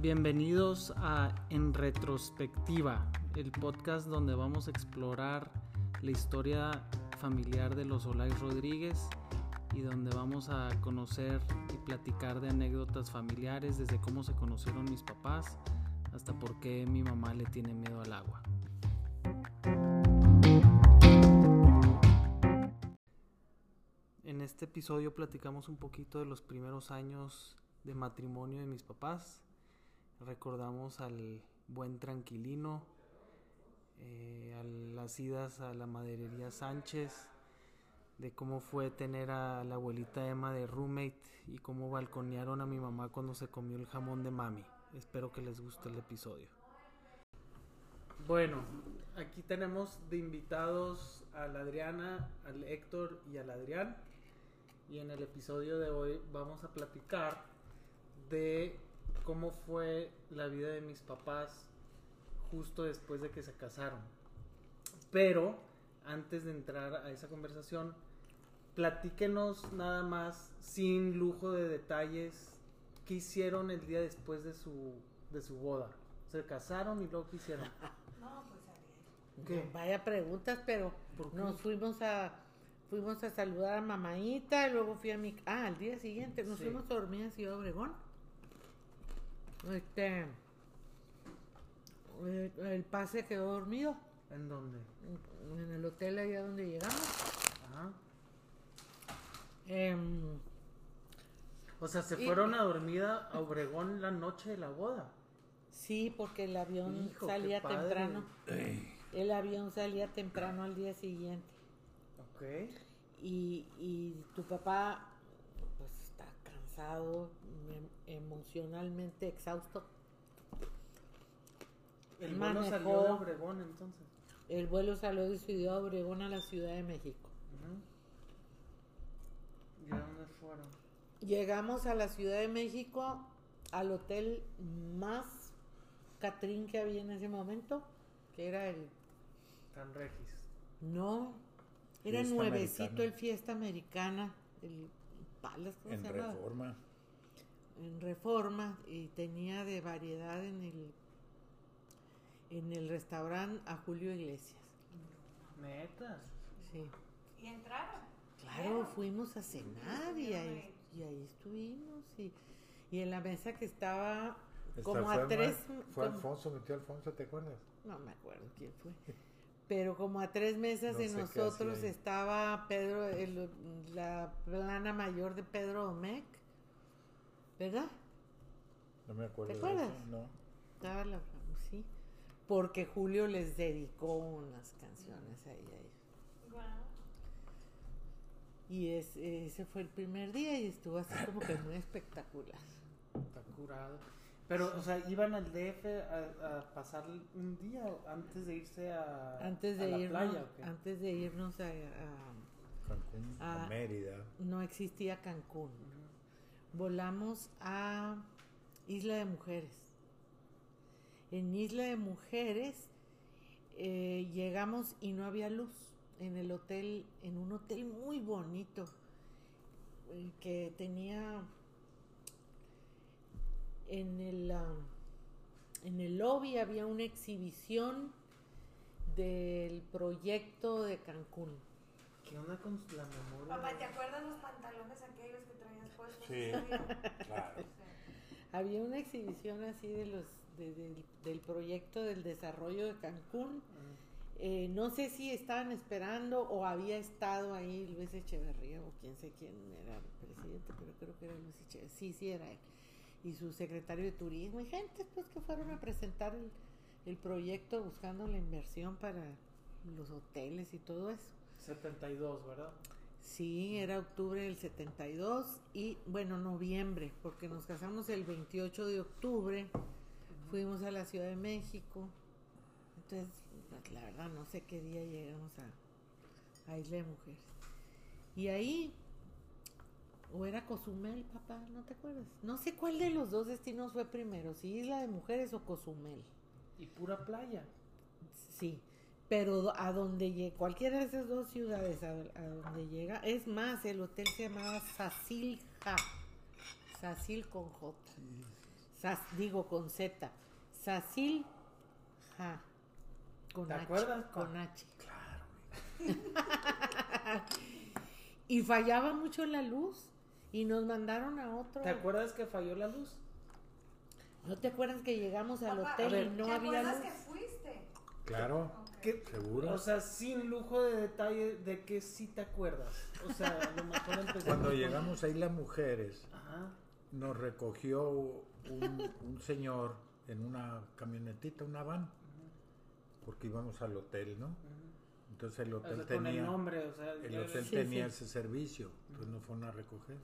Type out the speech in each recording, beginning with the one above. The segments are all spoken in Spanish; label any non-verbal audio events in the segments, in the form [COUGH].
Bienvenidos a En Retrospectiva, el podcast donde vamos a explorar la historia familiar de los Olay Rodríguez y donde vamos a conocer y platicar de anécdotas familiares, desde cómo se conocieron mis papás hasta por qué mi mamá le tiene miedo al agua. En este episodio platicamos un poquito de los primeros años de matrimonio de mis papás. Recordamos al buen tranquilino, eh, a las idas a la maderería Sánchez, de cómo fue tener a la abuelita Emma de roommate y cómo balconearon a mi mamá cuando se comió el jamón de mami. Espero que les guste el episodio. Bueno, aquí tenemos de invitados a la Adriana, al Héctor y al Adrián. Y en el episodio de hoy vamos a platicar de cómo fue la vida de mis papás justo después de que se casaron. Pero antes de entrar a esa conversación, platíquenos nada más, sin lujo de detalles, qué hicieron el día después de su, de su boda. Se casaron y luego qué hicieron. [LAUGHS] No, pues. ¿Qué? Vaya preguntas, pero nos fuimos a fuimos a saludar a mamaita, luego fui a mi ah, al día siguiente nos Sí. fuimos a dormir en Ciudad Obregón. Este el, el pase quedó dormido ¿En dónde? en, en el hotel allá donde llegamos. Ajá. Em, O sea, se Y- fueron a dormir a Obregón la noche de la boda. sí, porque el avión Hijo, salía temprano. El avión salía temprano al día siguiente. Ok. y, y tu papá pues está cansado, emocionalmente exhausto. El vuelo Manejó. salió de Obregón entonces. El vuelo salió de Ciudad Obregón a la Ciudad de México. Ujú. ¿Y a dónde fueron? Llegamos a la Ciudad de México, al hotel más Catrín que había en ese momento, que era el... Tan Regis. No, era Fiesta nuevecito Americana. el Fiesta Americana, el Palace, ¿cómo En se llama? reforma. En reforma y tenía de variedad en el en el restaurante a Julio Iglesias. Neta. Sí. ¿Y entraron? Claro, fuimos a cenar y ahí, y ahí estuvimos y, y en la mesa que estaba como Esta a tres Fue como- Alfonso, metió Alfonso, ¿te acuerdas? no me acuerdo quién fue. Pero como a tres mesas No de nosotros estaba Pedro, el- la plana mayor de Pedro Domecq, ¿verdad? No me acuerdo. ¿Te de eso, acuerdas? No. Estaba la sí, porque Julio les dedicó unas canciones ahí a ellos. Wow. Y es- ese fue el primer día y estuvo así como que muy espectacular. Está curado. Pero, o sea, iban al DF a, a pasar un día antes de irse a, Antes a de la irnos, playa. ¿o qué? antes de irnos a, a- Cancún, Ah. a Mérida. no existía Cancún. Volamos a Isla de Mujeres. En Isla de Mujeres eh, llegamos y no había luz en el hotel, en un hotel muy bonito eh, que tenía en el ah, en el lobby había una exhibición del proyecto de Cancún. ¿Qué onda con la memoria? Papá, ¿te acuerdas los pantalones aquellos que Sí. Claro. Había una exhibición así de los de- del- del proyecto del desarrollo de Cancún. Eh, no sé si estaban esperando o había estado ahí Luis Echeverría o quién sé quién era el presidente, pero creo que era Luis Echeverría. Sí, sí era él. Y su secretario de turismo y gente pues que fueron a presentar el, el proyecto buscando la inversión para los hoteles y todo eso. 72, ¿verdad? Sí, era octubre del 72 y bueno, noviembre, porque nos casamos el 28 de octubre, fuimos a la Ciudad de México, entonces pues, la verdad no sé qué día llegamos a, a Isla de Mujeres. Y ahí, o era Cozumel, papá, ¿no te acuerdas? No sé cuál de los dos destinos fue primero, si Isla de Mujeres o Cozumel. Y pura playa. Sí, pero a donde llega, cualquiera de esas dos ciudades a, a donde llega, es más, el hotel se llamaba Sacilja, Sacil con J, Sas- digo con Z. Sasil Ja. Con ¿Te H. acuerdas? Con H. Claro. [LAUGHS] Y fallaba mucho la luz. Y nos mandaron a otro. ¿Te acuerdas que falló la luz? ¿No te acuerdas que llegamos al Papá, hotel ver, y no ¿Te había luz? que fuiste? Claro. ¿Qué- ¿Seguro? O sea, sin lujo de detalle de que sí te acuerdas. O sea, a lo mejor empezamos Cuando llegamos a Isla Mujeres, Ajá. nos recogió un, un señor en una camionetita, una van, porque íbamos al hotel, ¿no? Entonces el O hotel sea, con el tenía, nombre, o sea, el hotel Sí, tenía sí. ese servicio, entonces nos fueron a recoger.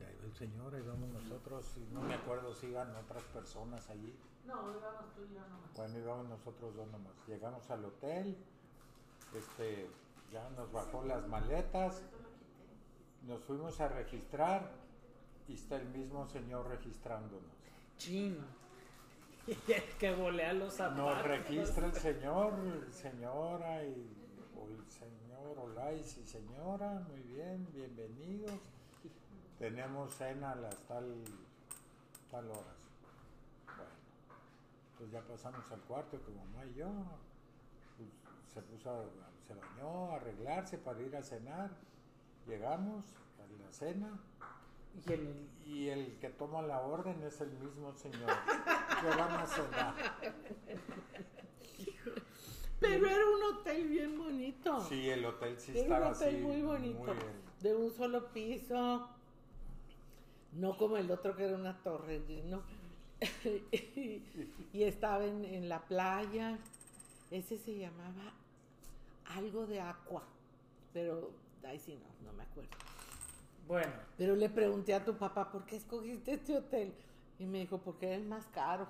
Y ahí va el señor, ahí vamos nosotros, y no me acuerdo si iban otras personas allí. No, íbamos tú y yo nomás. Bueno, íbamos nosotros dos nomás. Llegamos al hotel, este, ya nos bajó las maletas, nos fuimos a registrar y está el mismo señor registrándonos. Chin. [LAUGHS] que volea los zapatos. Nos registra el señor, señora y o el señor Olais y señora, muy bien, bienvenidos. Tenemos cena a las tal, tal horas. Bueno, pues ya pasamos al cuarto tu mamá y yo. Pues, se puso, a- se bañó, a arreglarse para ir a cenar. Llegamos a la cena Y el- y el que toma la orden es el mismo señor que van a cenar. Pero era un hotel bien bonito. Sí, el hotel sí Era un estaba hotel así, muy bonito. De un solo piso. No como el otro que era una torre, ¿no? [LAUGHS] y estaba en, en la playa. Ese se llamaba algo de agua. Pero, ahí sí no, no me acuerdo. Bueno, Pero le pregunté a tu papá, ¿por qué escogiste este hotel? Y me dijo, porque es el más caro.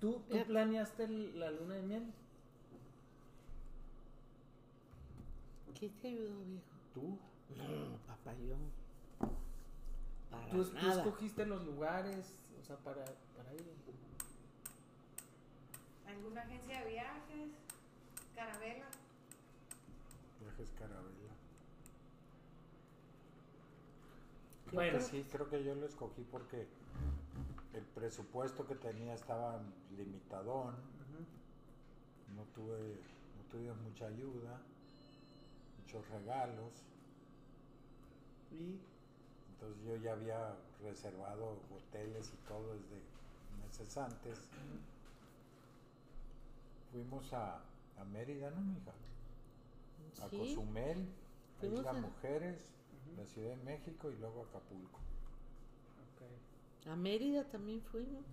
¿tú, tú planeaste el- la luna de miel? ¿Quién te ayudó, viejo? ¿Tú? No, papá, yo. Para ¿Tú, escogiste los lugares, o sea, para, para ir. ¿Alguna agencia de viajes? ¿Carabela? Viajes Carabela. Bueno, Pues sí, creo que yo lo escogí porque el presupuesto que tenía estaba limitadón. No tuve, no tuve mucha ayuda, muchos regalos. Y Entonces yo ya había reservado hoteles y todo desde meses antes. Fuimos a, a Mérida, ¿no, mija? A Sí, Cozumel, a Isla a- Mujeres, Ujú. la Ciudad de México y luego Acapulco. ok. a Mérida también fuimos.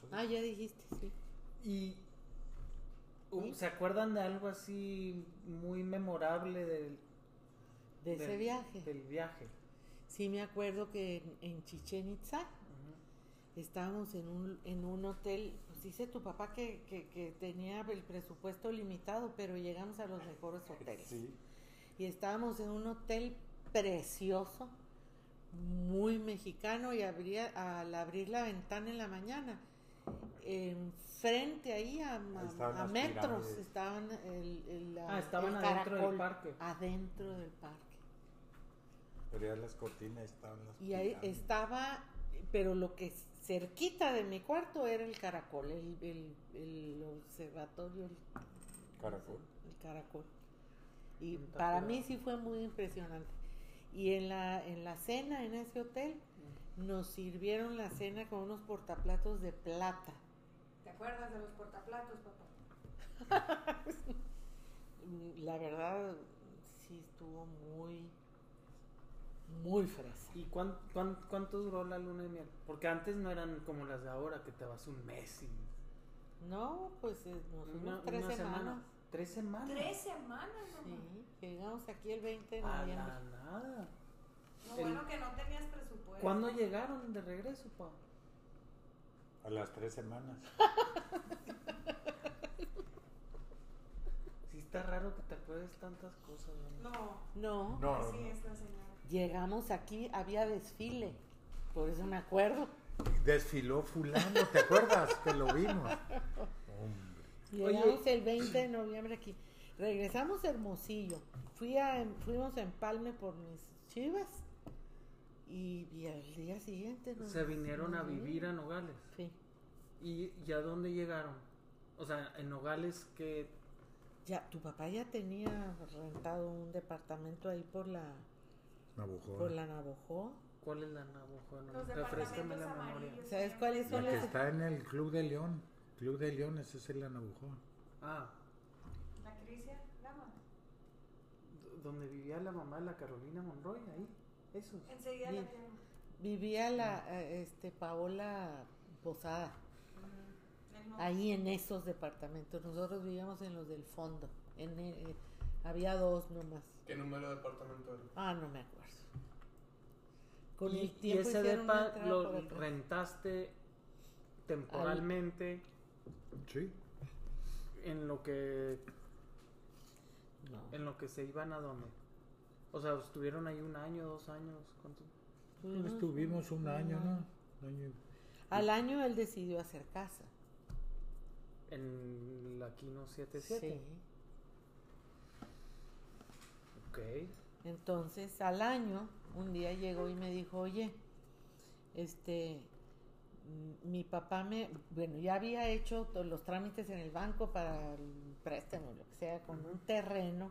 Pues, Ah, ya dijiste, sí. Y uh, ¿Sí? ¿se acuerdan de algo así muy memorable del, De ese del- viaje. Del viaje. Sí, me acuerdo que en, en Chichen Itza estábamos en un, en un hotel. Pues dice tu papá que, que, que tenía el presupuesto limitado, pero llegamos a los mejores hoteles. Sí, Y estábamos en un hotel precioso, muy mexicano, y abría, al abrir la ventana en la mañana, enfrente ahí a, a- metros pirámides. estaban el, el- Ah, estaban el adentro del caracol, parque. Adentro del parque. Pero ya las cortinas estaban las Y ahí pirámides. estaba, pero lo que cerquita de mi cuarto era el caracol, el, el, el observatorio, el, Caracol. el caracol. Y Está para curado. mí sí fue muy impresionante. Y en la, en la cena en ese hotel nos sirvieron la cena con unos portaplatos de plata. ¿Te acuerdas de los portaplatos, papá? [LAUGHS] La verdad sí estuvo muy, muy fresa. ¿Y cuán- cuán- cuánto duró la luna de miel? Porque antes no eran como las de ahora, que te vas un mes y... No, pues eh, nos fuimos tres una semanas. semana. ¿Tres semanas? Tres semanas, mamá. Sí, llegamos aquí el 20 de A noviembre. la nada. Lo El- bueno que no tenías presupuesto. ¿Cuándo llegaron de regreso, pa? A las tres semanas. [LAUGHS] Sí está raro que te acuerdes tantas cosas. ¿no? No, No, No, así no. es la señora. Llegamos aquí, había desfile, por eso me acuerdo. Desfiló fulano, ¿te acuerdas? que lo vimos. Llegamos el 20 de noviembre aquí. Regresamos a Hermosillo. Fui a, fuimos a Empalme por mis chivas Y, y al día siguiente nos- Se vinieron a vivir a Nogales. Sí. ¿Y, y a dónde llegaron? O sea, en Nogales que... Ya, tu papá ya tenía rentado un departamento ahí por la, Navajo. por la Navojó. ¿Cuál es la Navajo? No, refrescame la memoria. amarillos. ¿Sabes cuáles La son que las? está en el Club de León. Club de León, ese es el Navajo. Ah, La Crisia Gama. d- donde vivía la mamá de la Carolina Monroy, ahí. Esos. Enseguida Bien. la. Vivía la, eh, este, Paola Posada. Ahí en esos departamentos. Nosotros vivíamos en los del fondo. En, eh, había dos nomás. ¿Qué número de departamento era? Ah, no me acuerdo. Con y, el y tiempo ese hicieron una depa lo rentaste temporalmente Sí. en lo que No. en lo que se iban a dónde. O sea, estuvieron ahí un año, dos años, ¿cuánto? Estuvimos un año, ¿no? Un año. Al año él decidió hacer casa. En la Kino 77. Sí. Ok. Entonces, al año, un día llegó y me dijo, oye, este, mm, mi papá me, bueno, ya había hecho todos los trámites en el banco para el préstamo, lo que sea, con un terreno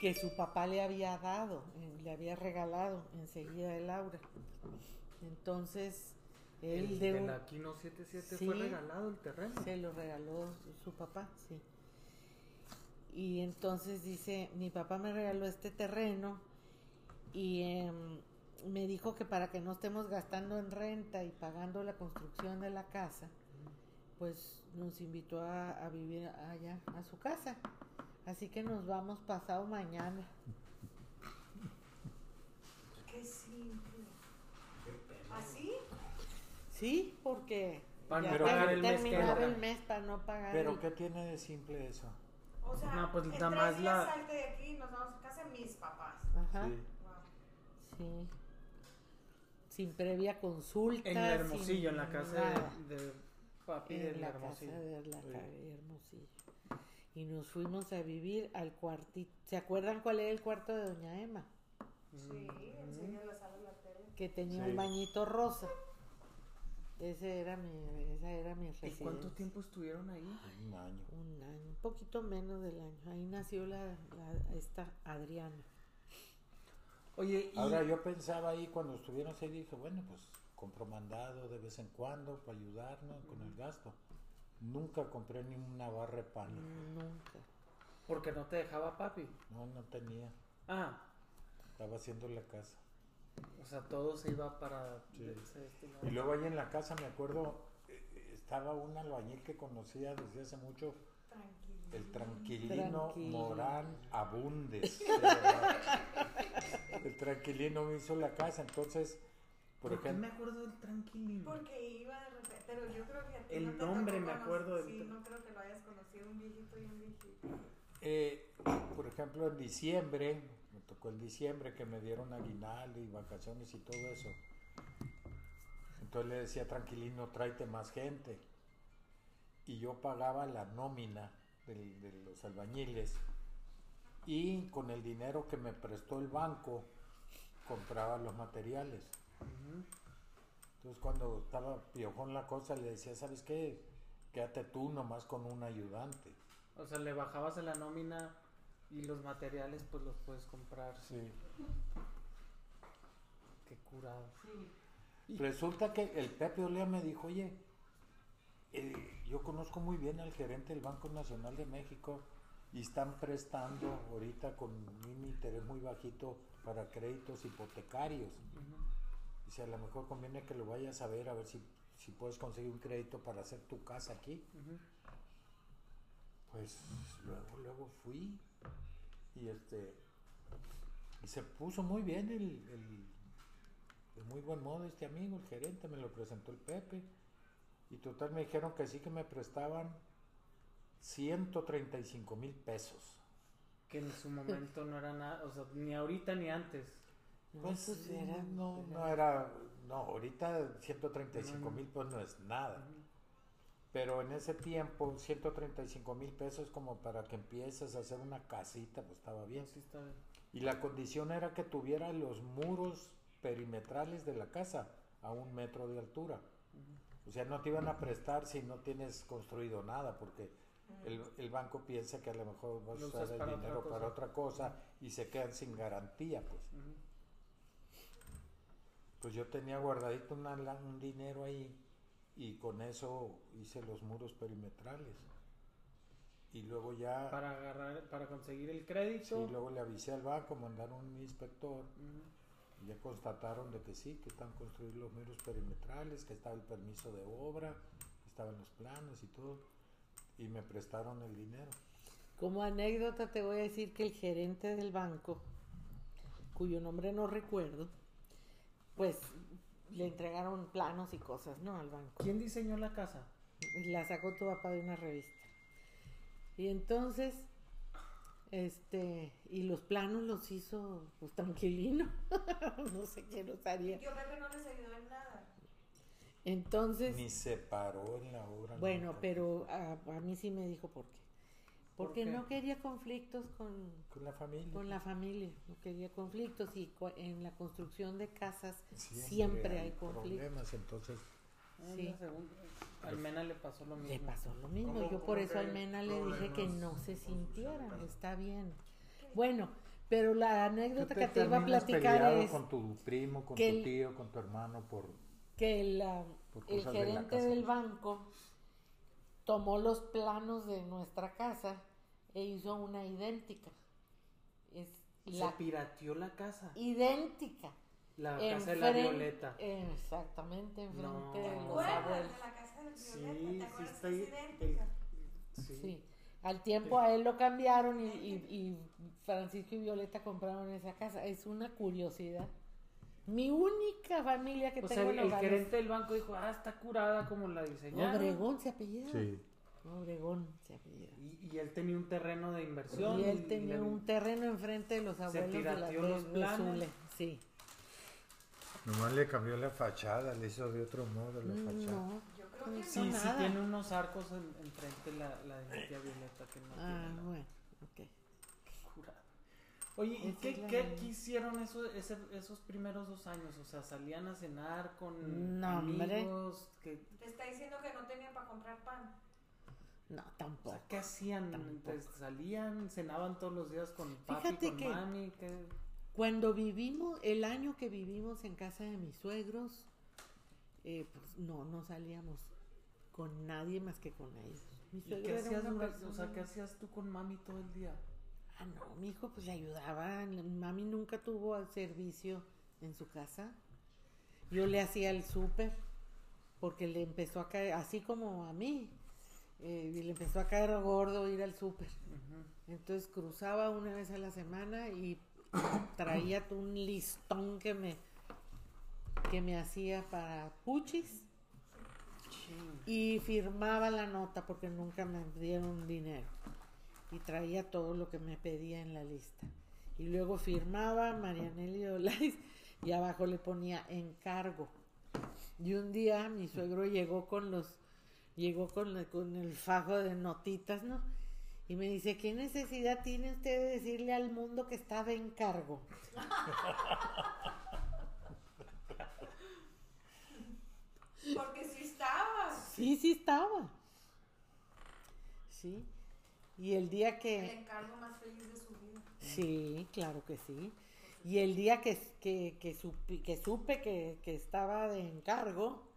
que su papá le había dado, le había regalado enseguida de Laura. Entonces, él El de de la Kino 77 Sí. fue regalado el terreno. se lo regaló su- su papá, sí. Y entonces dice, mi papá me regaló este terreno y em, me dijo que para que no estemos gastando en renta y pagando la construcción de la casa, pues nos invitó a, a vivir allá, a su casa. Así que nos vamos pasado mañana. Qué simple. ¿Así? Sí, porque Para ya no pagar el mes el mes para no pagar. Pero el- ¿qué tiene de simple eso? O sea, No, pues en nada tres más días la- salte de aquí y nos vamos a casa de mis papás. Ajá. Sí. Wow. Sí. Sin previa consulta. En el Hermosillo, en la casa de, de papi En del la Hermosillo. casa de la Sí. Hermosillo. Y nos fuimos a vivir al cuartito. ¿Se acuerdan cuál era el cuarto de Doña Emma? Sí, enseguida la sala de la tele. Que tenía Sí. un bañito rosa. Ese era mi, esa era mi ¿Y residencia. cuánto tiempo estuvieron ahí? Un año. Un año, un poquito menos del año. Ahí nació la, la- esta Adriana. Oye, y Ahora yo pensaba ahí cuando estuvieron ahí, dije, bueno, pues compro mandado de vez en cuando para ayudarnos con el gasto. Nunca compré ni una barra de pan. Nunca. porque no te dejaba papi. No, no tenía. Ah, Estaba haciendo la casa. O sea, todo se iba para Sí. de-. Y luego ahí en la casa me acuerdo, eh, estaba un albañil que conocía desde hace mucho, Tranquilo. el tranquilino Tranquilo. Morán Abundes. [LAUGHS] el tranquilino me hizo la casa, entonces, por ¿Por qué me acuerdo del tranquilino? Porque iba de repente, pero yo creo que a ti El no nombre me acuerdo del- Sí, no creo que lo hayas conocido, un viejito y un viejito. eh, por ejemplo, en diciembre, tocó en diciembre que me dieron aguinaldo y vacaciones y todo eso. Entonces le decía tranquilino, tráete más gente. Y yo pagaba la nómina del- de los albañiles. Y con el dinero que me prestó el banco, compraba los materiales. Entonces cuando estaba piojón la cosa, le decía, ¿sabes qué? Quédate tú nomás con un ayudante. O sea, le bajabas a la nómina y los materiales pues los puedes comprar. Sí. Qué curado. Resulta que el Pepe Olea me dijo, oye, eh, yo conozco muy bien al gerente del Banco Nacional de México y están prestando ahorita con un interés muy bajito para créditos hipotecarios. Ujú. Dice, a lo mejor conviene que lo vayas a ver a ver si, si puedes conseguir un crédito para hacer tu casa aquí. Pues luego, luego fui y este y se puso muy bien el, el- de muy buen modo este amigo, el gerente, me lo presentó el Pepe y total me dijeron que sí que me prestaban 135 mil pesos. Que en su momento no era nada, o sea, ni ahorita ni antes. No, Pues era- no, no era- no, ahorita 135 No, no. mil pues no es nada. Pero en ese tiempo, 135 mil pesos como para que empieces a hacer una casita, pues estaba bien. Sí, está bien. Y la condición era que tuviera los muros perimetrales de la casa a un metro de altura. O sea, no te iban a prestar si no tienes construido nada, porque el, el banco piensa que a lo mejor vas a usar el para dinero para otra cosa y se quedan sin garantía, pues. Pues yo tenía guardadito una un dinero ahí y con eso hice los muros perimetrales. Y luego ya, Para agarrar, para conseguir el sí, crédito. luego le avisé al banco, mandaron un inspector Ujú. y ya constataron de que sí, que están construidos los muros perimetrales, que estaba el permiso de obra, que estaban los planos y todo. Y me prestaron el dinero. Como anécdota te voy a decir que el gerente del banco, cuyo nombre no recuerdo, pues le entregaron planos y cosas, ¿no? Al banco. ¿Quién diseñó la casa? La sacó tu papá de una revista. Y entonces, este, y los planos los hizo pues tranquilino. [LAUGHS] no sé quién los haría. Tío Pepe no les ayudó en nada. Entonces, Ni se paró en la obra. bueno, nunca. pero a, a mí sí me dijo por qué. ¿Por Porque no quería conflictos con, Con la familia. con la familia, no quería conflictos y cu- en la construcción de casas Siempre, siempre, hay conflictos. problemas, entonces Ah, Sí. la segunda. Al Mena le pasó lo mismo. Le pasó lo mismo, ¿Cómo- yo por eso que al Mena le dije que no se con construcción de sintiera, casa? está bien. Bueno, pero la anécdota que te iba a platicar es con tu primo, con que tu el- tío, con tu hermano por que el, ah, Por el cosas de la gerente casa. del banco tomó los planos de nuestra casa e hizo una idéntica. Es Se la pirateó la casa. idéntica. La casa de la Violeta. Exactamente, enfrente No. de ¿Te los acuerdas abuelos. de la casa del Sí, Violeta? sí ¿Te acuerdas está que ahí es idéntica? Sí. Sí. Al tiempo a él lo cambiaron y, y- [LAUGHS] y Francisco y Violeta compraron esa casa. Es una curiosidad. Mi única familia que O sea, tengo el, en el gerente del banco dijo, ah, está curada como la diseñaron. Obregón se apellida. Sí. Obregón se apellida. Y, y él tenía un terreno de inversión. Y él tenía le- un terreno enfrente de los abuelos de la los. Zule. Sí. Nomás le cambió la fachada, le hizo de otro modo la fachada. No. Yo creo que Sí, no. sí nada. tiene unos arcos en, enfrente la, la de Violeta que no Ah, tiene nada. bueno. Ok. Curada. Oye, ¿y qué, la qué, de- qué hicieron eso, ese- esos primeros dos años? O sea, salían a cenar con No, amigos. Que, Te está diciendo que no tenía para comprar pan. No, o tampoco. sea, ¿Qué hacían? Tampoco. Pues, salían, cenaban todos los días con papi, Fíjate con que- mami. Cuando vivimos, el año que vivimos en casa de mis suegros, eh, pues no, no salíamos con nadie más que con ellos. Mi ¿Y qué hacías, o sea, ¿qué hacías tú con mami todo el día? Ah, no, mi hijo pues le ayudaba. Mami nunca tuvo al servicio en su casa. Yo le hacía el súper porque le empezó a caer, así como a mí, eh, y le empezó a caer gordo ir al súper. Entonces cruzaba una vez a la semana y traía un listón que me que me hacía para puchis. Y firmaba la nota porque nunca me dieron dinero. Y traía todo lo que me pedía en la lista. Y luego firmaba Marianelli Olais y abajo le ponía encargo. Y un día mi suegro llegó con los llegó con, la- con el fajo de notitas no y me dice qué necesidad tiene usted de decirle al mundo que está de encargo Porque sí estaba. sí sí estaba sí y el día El que encargo más feliz de su vida. Sí, claro que sí. Y el día que, que, que, supi- que supe que, que estaba de encargo,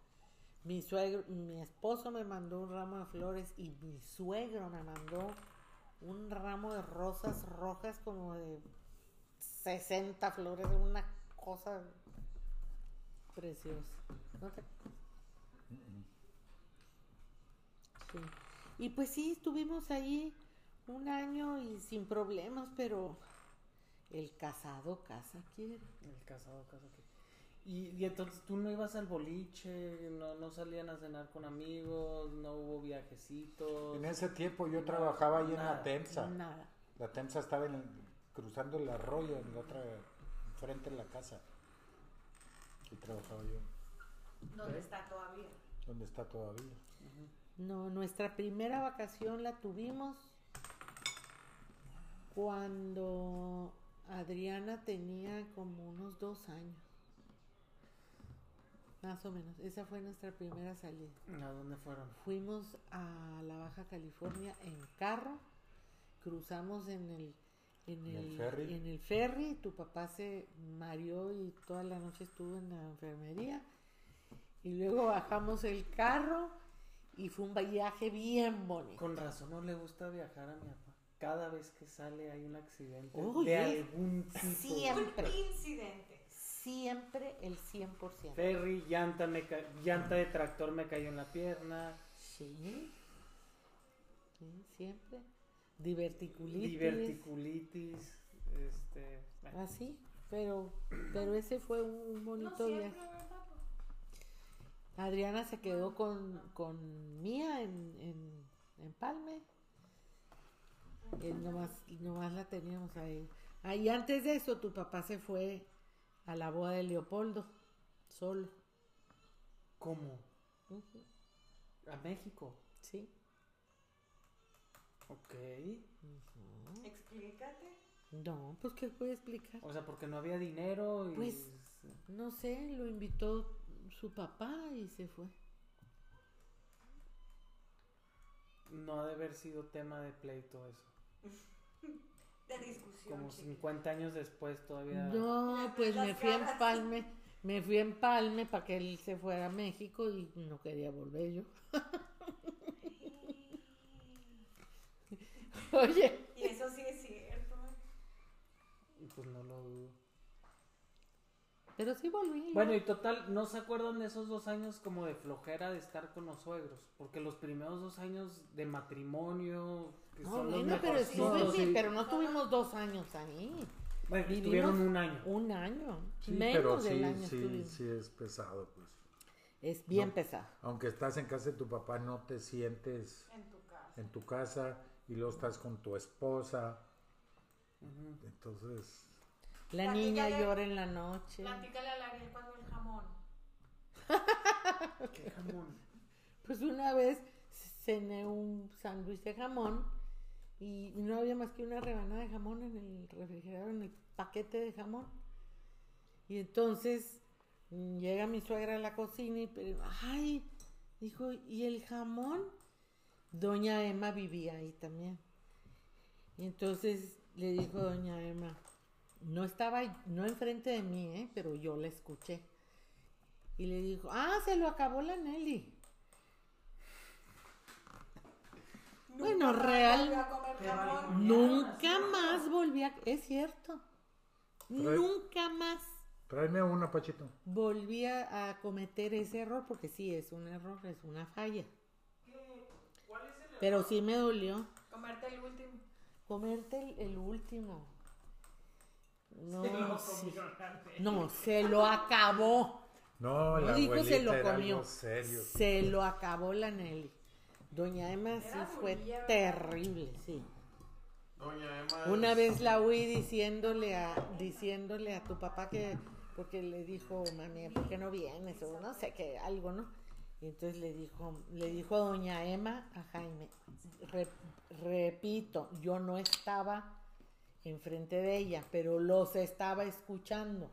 mi suegro, mi esposo me mandó un ramo de flores y mi suegro me mandó un ramo de rosas rojas como de 60 flores, una cosa preciosa. ¿No te- Sí. Y pues sí, estuvimos ahí un año y sin problemas, pero el casado casa quiere. El casado, casa que... Y, y entonces tú no ibas al boliche, no, no salían a cenar con amigos, no hubo viajecitos. En ese tiempo yo trabajaba ahí en Nada. la Temsa. Nada. La Temsa estaba en el- cruzando el arroyo en la otra frente de la casa. Aquí trabajaba yo, ¿Dónde está todavía? donde está todavía. No, nuestra primera vacación la tuvimos cuando Adriana tenía como unos dos años. Más o menos. Esa fue nuestra primera salida. ¿A dónde fueron? Fuimos a la Baja California en carro, cruzamos en el, en ¿En el, el ferry? en el ferry, tu papá se mareó y toda la noche estuvo en la enfermería, y luego bajamos el carro y fue un viaje bien bonito. Con razón no le gusta viajar a mi papá. Cada vez que sale hay un accidente Oye, de algún tipo. siempre. Un incidente. Siempre el 100%. Ferry, llanta, me ca- llanta de tractor me cayó en la pierna. Sí, sí, siempre. Diverticulitis. Diverticulitis. Este. bueno, Así, pero, pero ese fue un No bonito siempre, viaje. Adriana se quedó con, con Mía en, en, en Palme. Eh, nomás, nomás la teníamos ahí. Ah, y antes de eso, tu papá se fue a la boda de Leopoldo, solo. ¿Cómo? ¿A México? Sí. Ok. Explícate. No, pues, ¿qué puede explicar? O sea, porque no había dinero y. Pues- No sé, lo invitó su papá y se fue. No ha de haber sido tema de pleito eso. [LAUGHS] De discusión. Como chiquito. 50 años después todavía. No, pues me fui en caras. Palme, me fui en Palme para que él se fuera a México y no quería volver yo. [LAUGHS] Oye, Y eso sí es cierto. Y Pues no lo dudo. Pero sí volví. Bueno, y total, ¿no se acuerdan de esos dos años como de flojera de estar con los suegros? Porque los primeros dos años de matrimonio, que no, son los pero, estuve, sí. pero no tuvimos dos años ahí. Bueno, vivimos- estuvieron un año. Un año, Sí, menos pero del sí, año sí, estuvimos. sí es pesado, pues. Es bien No. pesado. Aunque estás en casa de tu papá, no te sientes En tu casa. en tu casa y luego estás con tu esposa. Entonces, La niña llora en la noche. Platícale a Ariel cuando el jamón. Qué jamón. Pues una vez cené un sándwich de jamón y no había más que una rebanada de jamón en el refrigerador, en el paquete de jamón. Y entonces mm, llega mi suegra a la cocina y, pero, ay, dijo, ¿y el jamón? Doña Emma vivía ahí también. Y entonces le dijo doña Emma, no estaba, no enfrente de mí, ¿eh? pero yo la escuché. Y le dijo, ah, se lo acabó la Nelly. Bueno, Nunca real-. Nunca más volví a... Es cierto. Trae- Nunca más tráeme una, Pachito. volví a, a cometer ese error, porque sí, es un error, es una falla. Pero sí me dolió Comerte el último. comerte el, el último. No, Se no, se lo acabó. No, No la dijo se lo era comió. algo serio. Se lo acabó la Nelly. Doña Emma sí Era fue terrible, sí. Doña Emma. Una es- vez la oí diciéndole a, diciéndole a tu papá que, porque le dijo, mami, ¿por qué no vienes? O no sé qué, algo, ¿no? Y entonces le dijo, le dijo doña Emma a Jaime, "Re- repito, yo no estaba enfrente de ella, pero los estaba escuchando.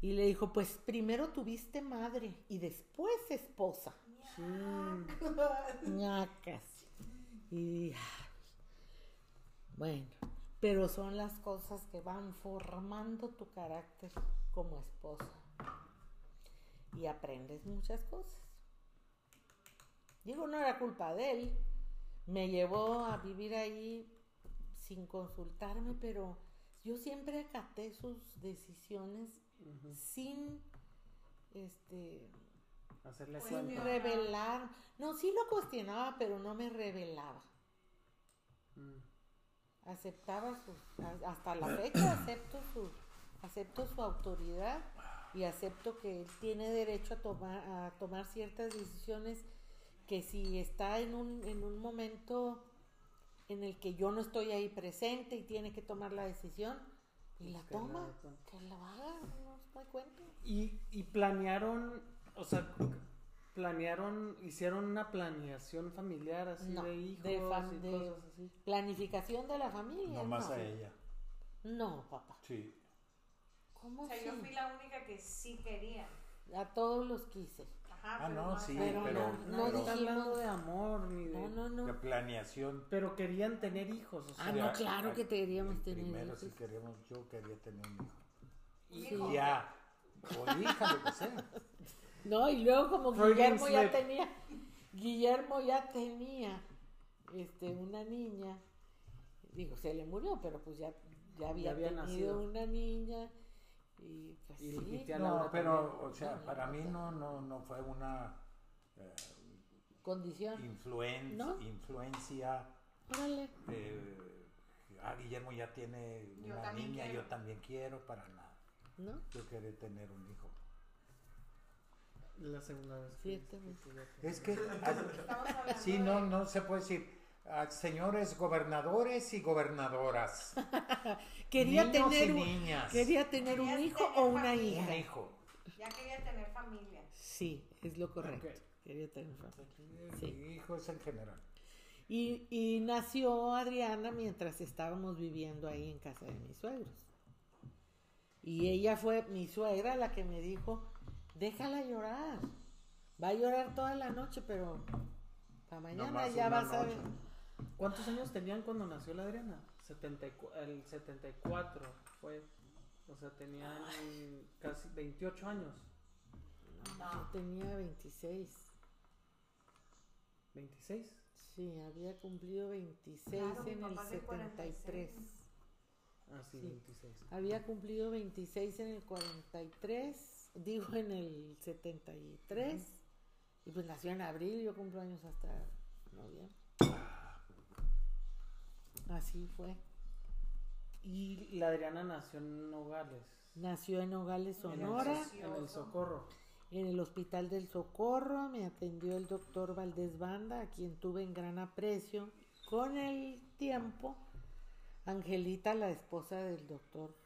Y le dijo, pues primero tuviste madre y después esposa. ñacas. Y ay, bueno, pero son las cosas que van formando tu carácter como esposa. Y aprendes muchas cosas. Digo, no era culpa de él. Me llevó a vivir ahí sin consultarme, pero yo siempre acaté sus decisiones sin este Hacerle Pues, sin cuenta. revelar. No, sí lo cuestionaba, pero no me revelaba. Mm. Aceptaba su, a- hasta la fecha acepto su, acepto su autoridad y acepto que él tiene derecho a tomar, a tomar ciertas decisiones que si está en un, en un momento en el que yo no estoy ahí presente y tiene que tomar la decisión, y la que la toma, tome. que la haga, no se da cuenta. Y, y planearon, o sea, planearon, hicieron una planeación familiar así No, de hijos de y de- cosas así. Planificación de la familia. No más no. a ella. No, papá. Sí. ¿Cómo O sea, sí? yo fui la única que sí quería. A todos los quise. Ajá, Ah, pero no, sí, pero pero, no, pero está hablando de amor ni de... No, no, no. de planeación. Pero querían tener hijos, o sea... Ah, no, claro que queríamos tener Primero hijos. sí queríamos, yo quería tener un hijo. Hijo. Ya, o hija, lo que sea. [LAUGHS] No, y luego como Guillermo ya tenía, Guillermo ya tenía este una niña, digo, se le murió, pero pues ya, ya había, había tenido nacido. una niña y pues Y- sí, y te- a No, pero, o sea, No, para mí no. no, no, fue una eh, condición. influen- ¿No? influencia. Órale. eh, ah, Guillermo ya tiene Yo una niña, quiero. yo también quiero, para nada. ¿No? Yo quería tener un hijo. La segunda vez. que Siete veces. Es que, [LAUGHS] hablando sí, no, no se puede decir, señores gobernadores y gobernadoras, [LAUGHS] Quería niños tener y un, niñas, quería tener un hijo tener o una familia. un hija. hijo. Ya quería tener familia. Sí, es lo correcto. Quería tener familia. Sí. Hijos en general. Y, y nació Adriana mientras estábamos viviendo ahí en casa de mis suegros. Y ella fue mi suegra la que me dijo, déjala llorar. Va a llorar toda la noche, pero para mañana Nomás ya vas a ver. ¿Cuántos años tenían cuando nació la Adriana? 74, el 74 fue. O sea, tenían casi 28 años. Yo tenía 26. 26. Sí, había cumplido 26 Claro, en el papá es de 73. 46. Ah, sí, Sí. 26. Había cumplido 26 en el 43, digo en el 73, y pues nació en abril, yo cumplo años hasta noviembre. Así fue. Y la Adriana nació en Nogales. Nació en Nogales, En el Sonora, so- En el Socorro. en el Hospital del Socorro, me atendió el doctor Valdés Banda, a quien tuve en gran aprecio. Con el tiempo, Angelita, la esposa del doctor,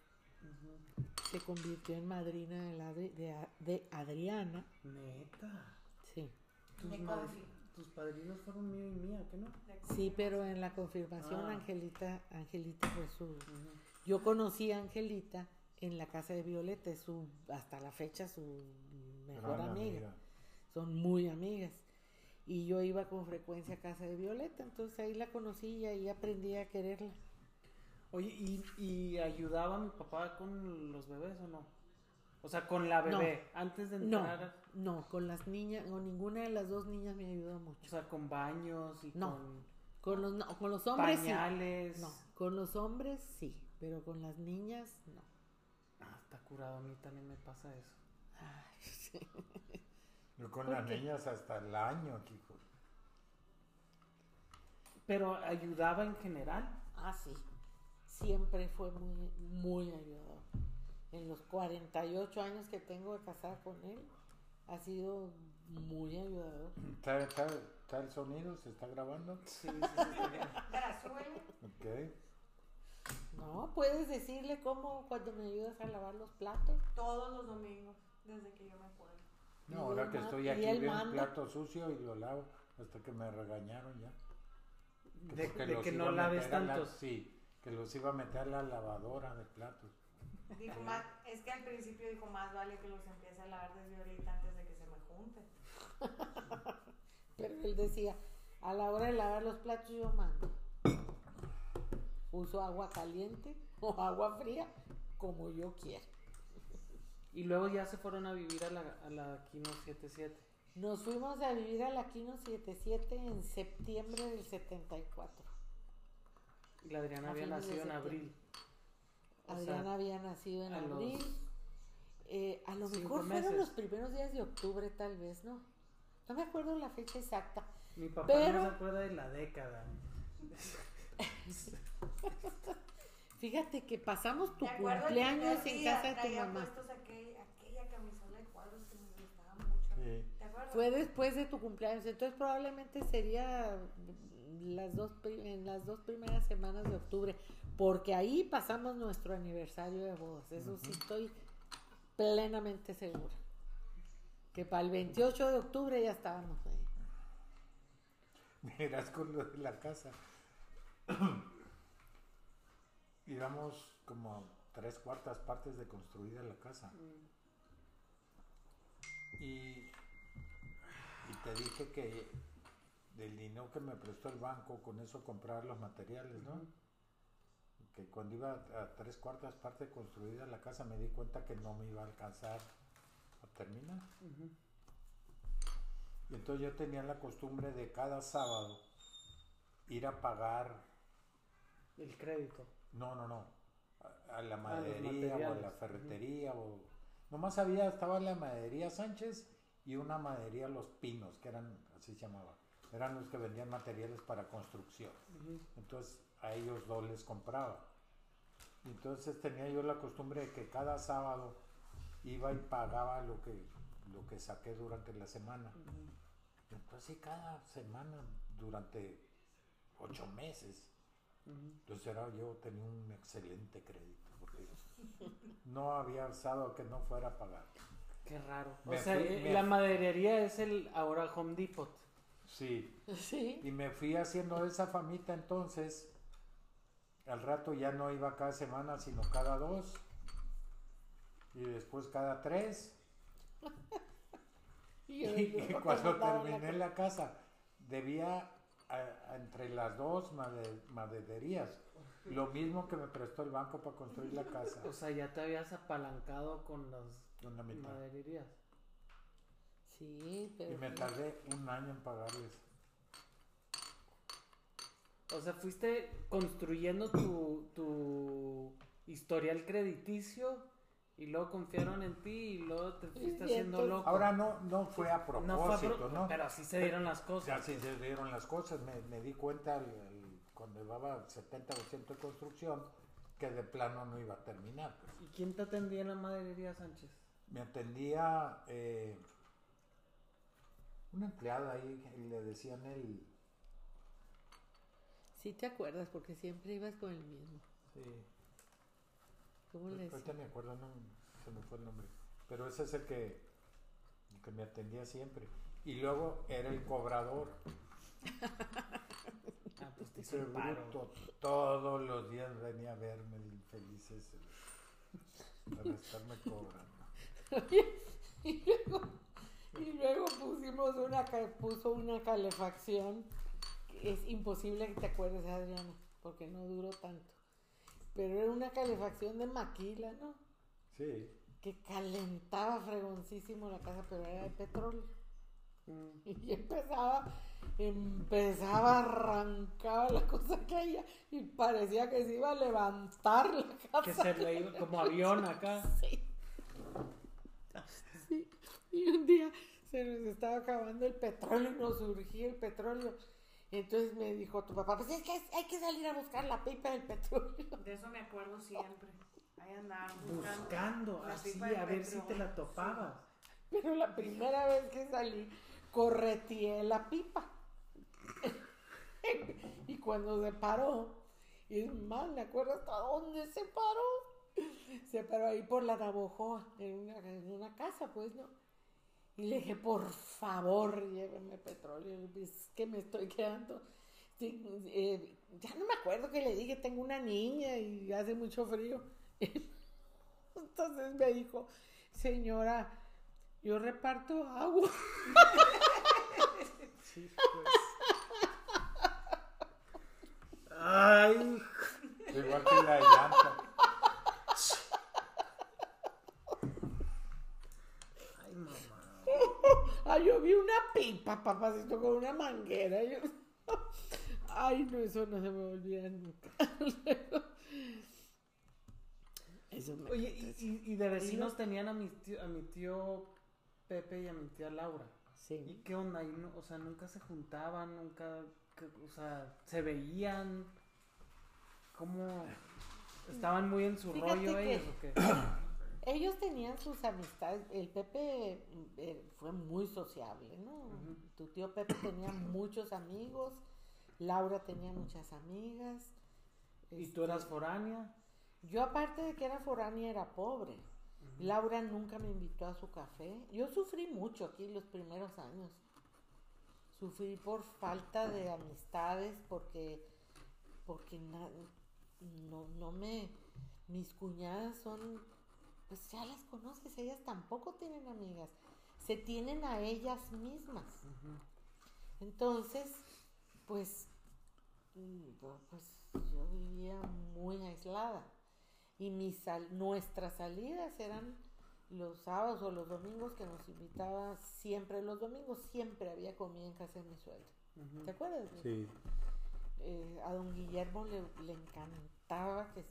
se convirtió en madrina de, la Adri- de A- de Adriana. Neta. Sí. Tus. Tus padrinos fueron mío y mía, ¿qué no? Sí, pero en la confirmación Ah. Angelita, Angelita fue su... Yo conocí a Angelita en la casa de Violeta, es su, hasta la fecha su mejor amiga. Son muy amigas. Y yo iba con frecuencia a casa de Violeta, entonces ahí la conocí y ahí aprendí a quererla. Oye, ¿y, ¿y ayudaba mi papá con los bebés o no? O sea, con la No. bebé, antes de No, entrar, no, con las niñas, con ninguna de las dos niñas me ayudó o mucho. sea, con baños y No. con Con los, no, con los hombres sí. pañales. No, con los hombres sí, pero con las niñas no. Ah, está curado, a mí también me pasa eso. Ay, sí. [LAUGHS] Yo con ¿Por las qué? niñas hasta el año, hijo. Pero ayudaba en general. Ah, sí. Siempre fue muy, muy ayudador. En los 48 años que tengo de casada con él, ha sido muy ayudador. ¿Está, está, está el sonido? ¿Se está grabando? Sí, sí, sí. Ok. No, puedes decirle cómo cuando me ayudas a lavar los platos. Todos los domingos, desde que yo me acuerdo. Y No, ahora que estoy aquí veo un manda. plato sucio y lo lavo hasta que me regañaron ya. De, que no laves la- tantos. sí, que los iba a meter a la lavadora de platos. Dijo, más, es que al principio dijo, más vale que los empiece a lavar desde ahorita antes de que se me junten. Pero él decía, a la hora de lavar los platos yo mando. Uso agua caliente o agua fría, como yo quiera. Y luego ya se fueron a vivir a la, a la Kino 77. Nos fuimos a vivir a la Quino 77 en septiembre del 74. Y la Adriana A había nacido en septiembre. abril. Adriana sea, había nacido en a los abril. Eh, a lo cinco mejor fueron meses. los primeros días de octubre, tal vez, ¿no? No me acuerdo la fecha exacta. Mi papá Pero- no se acuerda de la década. [LAUGHS] Fíjate que pasamos tu cumpleaños en casa de tu mamá. puestos aquel- aquella camisola de cuadros que me gustaba mucho. Sí. ¿Te acuerdas? Fue después de tu cumpleaños, entonces probablemente sería las dos pri- en las dos primeras semanas de octubre, porque ahí pasamos nuestro aniversario de bodas. Eso sí estoy plenamente segura. Que para el 28 de octubre ya estábamos ahí. Miras con lo de la casa. [CLEARS THROAT] Íbamos como tres cuartas partes de construida la casa. Y, y te dije que del dinero que me prestó el banco, con eso comprar los materiales, ¿no? Que cuando iba a tres cuartas partes construida la casa me di cuenta que no me iba a alcanzar a terminar. Ujú. Y entonces yo tenía la costumbre de cada sábado ir a pagar, El crédito. no, no, no, a, a la los maderería o a la ferretería o... Nomás había, estaba la maderería Sánchez y una maderería Los Pinos, que eran, así se llamaba, eran los que vendían materiales para construcción. Ujú. Entonces a ellos dos les compraba. Entonces tenía yo la costumbre de que cada sábado iba y pagaba lo que, lo que saqué durante la semana. Ujú. Entonces cada semana durante ocho meses. Entonces era, yo tenía un excelente crédito porque [LAUGHS] no había usado que no fuera a pagar. Qué raro. Me o sea, fui- eh, la maderería es el ahora Home Depot. Sí, [LAUGHS] Sí. y me fui haciendo esa famita entonces. Al rato ya no iba cada semana, sino cada dos. Y después cada tres. [LAUGHS] Y, [LAUGHS] cuando terminé la casa, debía a- a entre las dos made- madererías. Lo mismo que me prestó el banco para construir la casa. [LAUGHS] O sea, ya te habías apalancado con las madererías. Sí, pero. Y me tardé un año en pagarles. O sea, fuiste construyendo tu, tu historial crediticio y luego confiaron en ti y luego te fuiste haciendo loco. Ahora no, no fue a no fue a propósito, pro- ¿no? Pero así se dieron las Ya cosas. sí se dieron las cosas. Me, me di cuenta al- al- cuando llevaba 70% de construcción que de plano no iba a terminar. pues. ¿Y quién te atendía en la maderería, Sánchez? Me atendía eh, una empleada ahí, y le decían el... Sí, te acuerdas, porque siempre ibas con el mismo. Sí, ¿Cómo le ahorita me acuerdo, no, se me fue el nombre. Pero ese es el que, el que me atendía siempre. Y luego era el cobrador. Ah, pues te hizo el bruto todos los días venía a verme el infeliz ese, para estarme cobrando. y, luego, y luego pusimos una, puso una calefacción. Que Es imposible que te acuerdes, Adriana, porque no duró tanto. Pero era una calefacción de maquila, ¿no? Sí, Que calentaba fregoncísimo la casa, pero era de petróleo. Mm. Y empezaba, empezaba, arrancaba la cosa aquella y parecía que se iba a levantar la casa. Que se le iba como avión acá. Sí. Sí. Y un día se nos estaba acabando el petróleo y nos surgía el petróleo. Entonces me dijo tu papá, pues es que hay que salir a buscar la pipa del petróleo. De eso me acuerdo siempre. Ahí andaban Buscando, la así, a ver si te la topabas. Pero la primera vez que salí, correteé la pipa. [LAUGHS] y cuando se paró, y es más, me acuerdo hasta dónde se paró. Se paró ahí por la Navojoa, en una, en una casa, pues, ¿no? Y le dije, por favor, lléveme petróleo, es que me estoy quedando. eh, ya no me acuerdo que le dije, tengo una niña y hace mucho frío. [LAUGHS] Entonces me dijo, señora, yo reparto agua. [LAUGHS] Sí, pues. Ay, igual que la llanta. ay, mamá. Ah, yo vi una pipa, papacito, con una manguera. Yo- [LAUGHS] Ay, no, eso no se me olvida nunca. [LAUGHS] Eso me Oye, y, y- y de vecinos tenían a mi, tío, a mi tío Pepe y a mi tía Laura. ¿Y Sí. qué onda? Y no- o sea, nunca se juntaban, nunca, o sea, se veían. ¿Cómo? ¿Estaban muy en su Fíjate rollo que- ellos o qué? [CLEARS THROAT] Ellos tenían sus amistades. El Pepe eh, fue muy sociable, ¿no? Tu tío Pepe tenía muchos amigos. Laura tenía muchas amigas. ¿Y tú eras este, foránea? Yo aparte de que era foránea era pobre. Laura nunca me invitó a su café. Yo sufrí mucho aquí los primeros años. Sufrí por falta de amistades porque porque na- no, no me mis cuñadas son pues ya las conoces, ellas tampoco tienen amigas. se tienen a ellas mismas. Entonces, pues, mm, pues yo vivía muy aislada y mis sal- nuestras salidas eran los sábados o los domingos que nos invitaba siempre, los domingos siempre había comida en casa de mi suegra. Ujú. ¿Te acuerdas? Sí. Eh, a don Guillermo le, le encantaba que,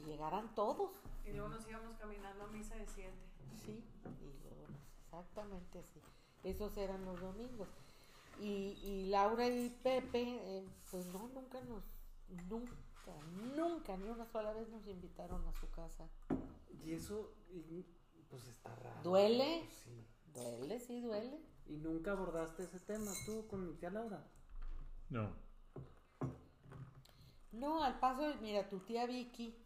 que llegaran todos. Y luego nos íbamos caminando a misa de siete. Sí, y luego, exactamente así. Esos eran los domingos. Y, y Laura y Pepe, eh, pues no, nunca nos, nunca, nunca, ni una sola vez nos invitaron a su casa. Y eso, y- pues está raro. ¿Duele? Pues sí. Duele, sí, duele. ¿Y nunca abordaste ese tema tú con mi tía Laura? No. No, al paso, mira, tu tía Vicky,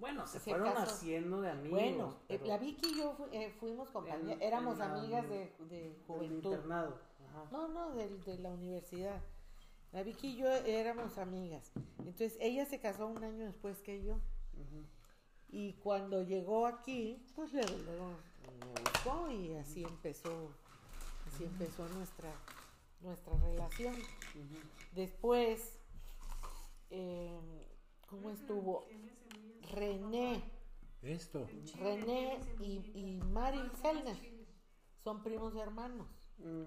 Bueno, se, Se fueron casó. haciendo de amigos. bueno, eh, pero la Vicky y yo fu- eh, fuimos compañeras, éramos en la- amigas de, de del juventud. internado. Ajá. No, no, del- de, la universidad. La Vicky y yo éramos amigas. Entonces ella se casó un año después que yo. Y cuando llegó aquí, pues luego, luego me buscó y así empezó, así empezó nuestra, nuestra relación. Ujú. Después, eh, ¿cómo estuvo? René, Esto. René y, y Mari son primos hermanos. Mm.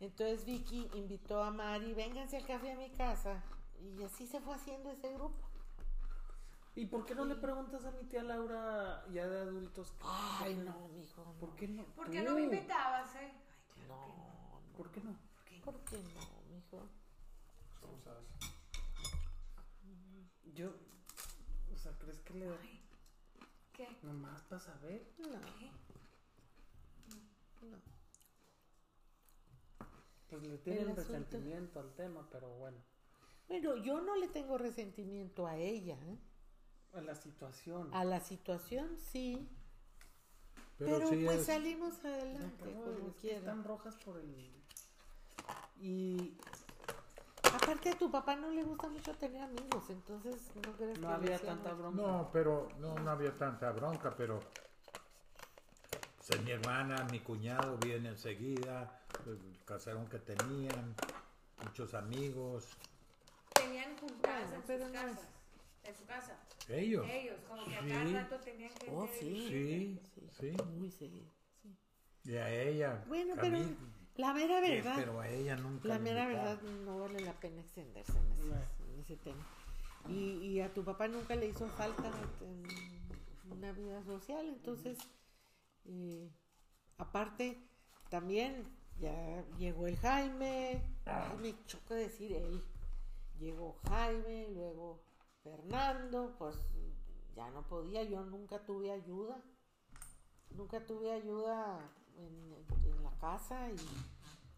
Entonces Vicky invitó a Mari, vénganse al café a mi casa. Y así se fue haciendo ese grupo. ¿Y por qué no le preguntas a mi tía Laura ya de adultos? qué- Ay, no, mijo. no. ¿Por qué no? ¿Por qué no me invitabas, eh? Ay, No, claro que no. ¿Por qué no? ¿por qué no, mijo? Yo, o sea, ¿crees que le Ay, ¿Qué? nomás para saber? No, ¿Qué? no. Pues le tienen asunto- resentimiento al tema, pero bueno, Bueno, yo no le tengo resentimiento a ella, ¿eh? a la situación. A la situación sí, Pero, pero, pues es- salimos adelante como es que están rojas por el y Aparte a tu papá no le gusta mucho tener amigos, entonces no crees no que había tanta mucho. bronca. No, pero no, no había tanta bronca, pero pues, mi hermana, mi cuñado viene enseguida, el casarón que tenían, muchos amigos, Tenían juntadas en pero sus casas. En su casa. ellos. Ellos, como que a Sí. cada rato tenían que. Oh, sí. Sí, sí. Muy seguido, sí. Y a ella. Bueno, a pero mí, la mera verdad, pero a ella nunca. la me mera invitaron. verdad no vale la pena extenderse en ese, No. en ese tema. Y, y a tu papá nunca le hizo falta en una vida social, entonces, eh, aparte, también ya llegó el Jaime, ay, me choca decir él, llegó Jaime, luego Fernando, pues ya no podía, yo nunca tuve ayuda, nunca tuve ayuda en, en la casa y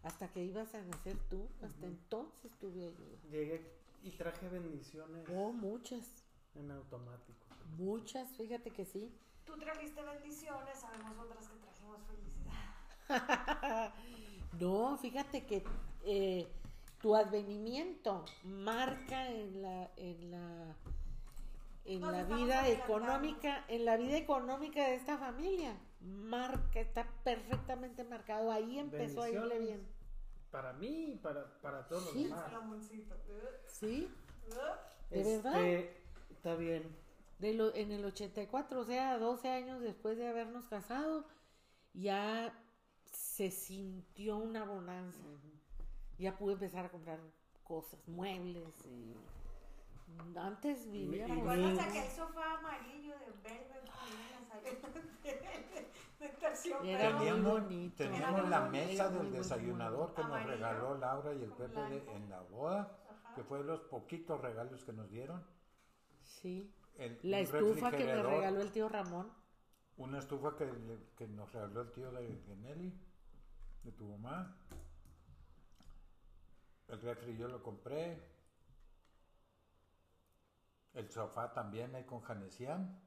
hasta que ibas a nacer tú, hasta entonces tuve ayuda. Llegué y traje bendiciones Oh, muchas, en automático. muchas, fíjate que sí. Tú trajiste bendiciones, sabemos otras que trajimos felicidad. [LAUGHS] No, fíjate que eh, tu advenimiento marca en la en la en Nos la vida económica, en la vida económica de esta familia. Marca, está perfectamente marcado. Ahí empezó a irle bien. Para mí y para, para todos Sí. los demás. ¿Sí? ¿De verdad? Este, Está bien. De lo, en el 84, o sea, 12 años después de habernos casado, ya se sintió una bonanza. Ya pude empezar a comprar cosas, muebles y antes vivía Y- ¿Te y- acuerdas Niños. aquel sofá amarillo de velvet que tenía en la sala de terciopelo? Era muy Teníamos, bonito. teníamos Era la mesa del desayunador que nos regaló Laura y el Pepe en la boda, Ajá. que fue de los poquitos regalos que nos dieron. Sí. El- La estufa que me regaló el tío Ramón. Una estufa que, que nos regaló el tío de, de Nelly, de tu mamá. El refri yo lo compré. El sofá también ahí con Janesian.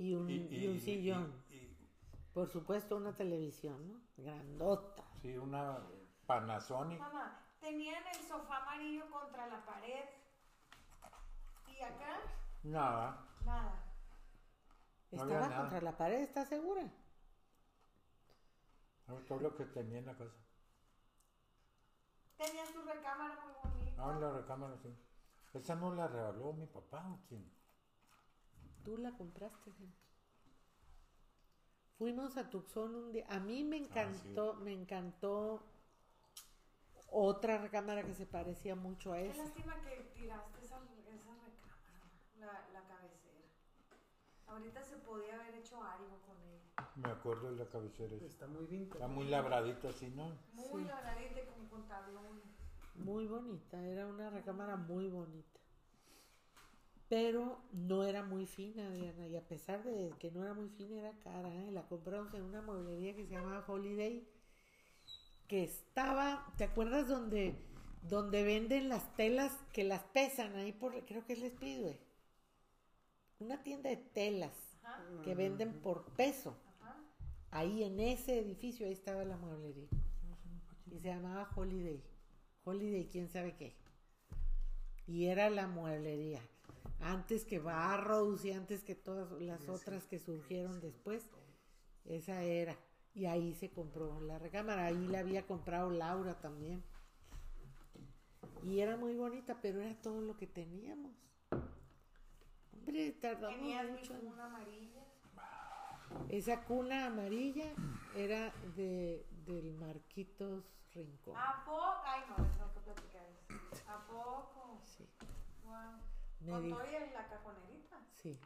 Y un, y, un sillón. y- y- Por supuesto, una televisión, ¿no? Grandota. sí, una Panasonic. Mamá, tenían el sofá amarillo contra la pared. Y acá, Nada. nada. No Estaba nada. contra la pared, ¿estás segura? No, todo lo que tenía en la casa. Tenías tu recámara muy bonita. Ah, la recámara, sí. Esa no la regaló mi papá o quién. Tú la compraste. Fuimos a Tucson un día. A mí me encantó, me encantó otra recámara que se parecía mucho a Qué esa. lástima que tiraste esa, esa recámara, la, la cabecera. Ahorita se podía haber hecho algo con ella. Me acuerdo de la cabecera. esa. Está muy vintage. Está muy labradita así, ¿no? Muy Sí. labradita con, con tablón. Muy bonita, era una recámara muy bonita. Pero no era muy fina, Diana, y a pesar de que no era muy fina, era cara. ¿eh? La compramos en una mueblería que se llamaba Holiday, que estaba, ¿te acuerdas donde, donde venden las telas que las pesan ahí por, creo que es Les? Una tienda de telas Ajá, que venden por peso. ajá. Ahí en ese edificio, ahí estaba la mueblería. Y se llamaba Holiday. Holiday, quién sabe qué. Y era la mueblería. Antes que Barrows y antes que todas las otras que surgieron después, esa era. Y ahí se compró la recámara. Ahí la había comprado Laura también. Y era muy bonita, pero era todo lo que teníamos. Hombre, tardamos Tenías mi mucho. en- cuna amarilla. esa cuna amarilla era de del Marquitos Rincón. ¿A poco? Ay, no, eso no puedo platicar eso. ¿A poco? Sí, Wow. Me ¿Con dijo, todo y en la cajonerita? sí.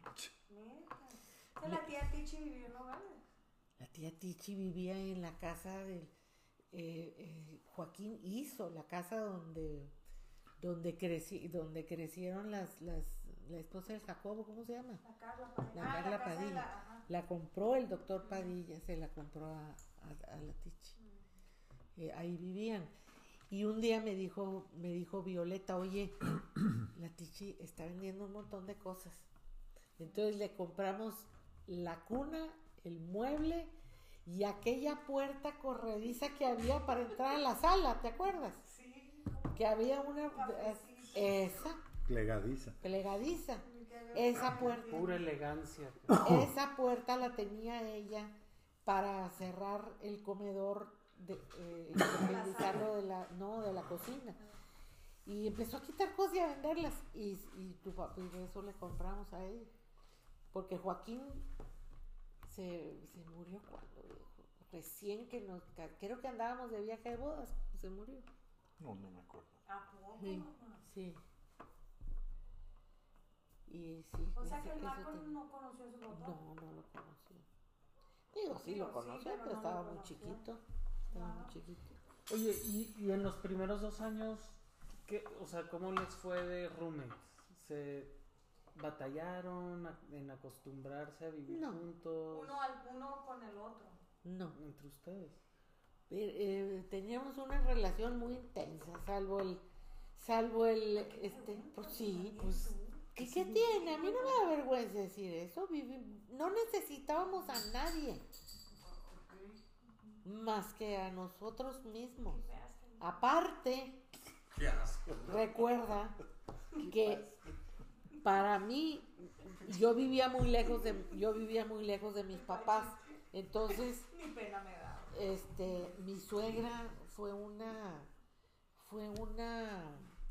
La tía Tichi vivió en Nogales. La tía Tichi vivía en la casa del eh, eh, Joaquín hizo la casa donde donde creci, donde crecieron las las la esposa del Jacobo, ¿cómo se llama? La Carla Padilla. La Ah, Carla de Padilla. la-. La compró el doctor Padilla, se la compró a, a- a la Tichi. Eh, ahí vivían. Y un día me dijo, me dijo Violeta, oye, [CLEARS THROAT] la Tichi está vendiendo un montón de cosas. Entonces le compramos la cuna, el mueble y aquella puerta corrediza que había para entrar a la sala, ¿te acuerdas? Sí. Que había una Cafecito. esa Plegadiza. plegadiza. Esa puerta. Pura elegancia. Esa puerta la tenía ella para cerrar el comedor, de, eh, independizarlo de la, no, de la cocina. Y empezó a quitar cosas y a venderlas. Y, y, tu papá, y eso le compramos a ella. Porque Joaquín se, se murió cuando, recién que nos, creo que andábamos de viaje de bodas, se murió. No, no me acuerdo. ¿A poco? Sí, sí. Y sí. O sea que el Marco no conoció a su papá. No, no lo conoció. Digo, sí lo sí, conoció, pero pero no lo estaba muy conoció. chiquito. Estaba Ajá. muy chiquito. Oye, y, y en los primeros dos años, ¿qué, o sea, ¿cómo les fue de roommates? ¿Se batallaron a- en acostumbrarse a vivir No. juntos Uno, al, uno con el otro. No. entre ustedes? Eh, teníamos una relación muy intensa, salvo el, salvo el, este, pues sí, pues, ¿qué, qué tiene? A mí no me da vergüenza decir eso, no necesitábamos a nadie, más que a nosotros mismos. Aparte, Qué asco. recuerda [LAUGHS] que para mí yo vivía muy lejos de yo vivía muy lejos de mis papás entonces [LAUGHS] Ni pena me da. este mi suegra fue una fue una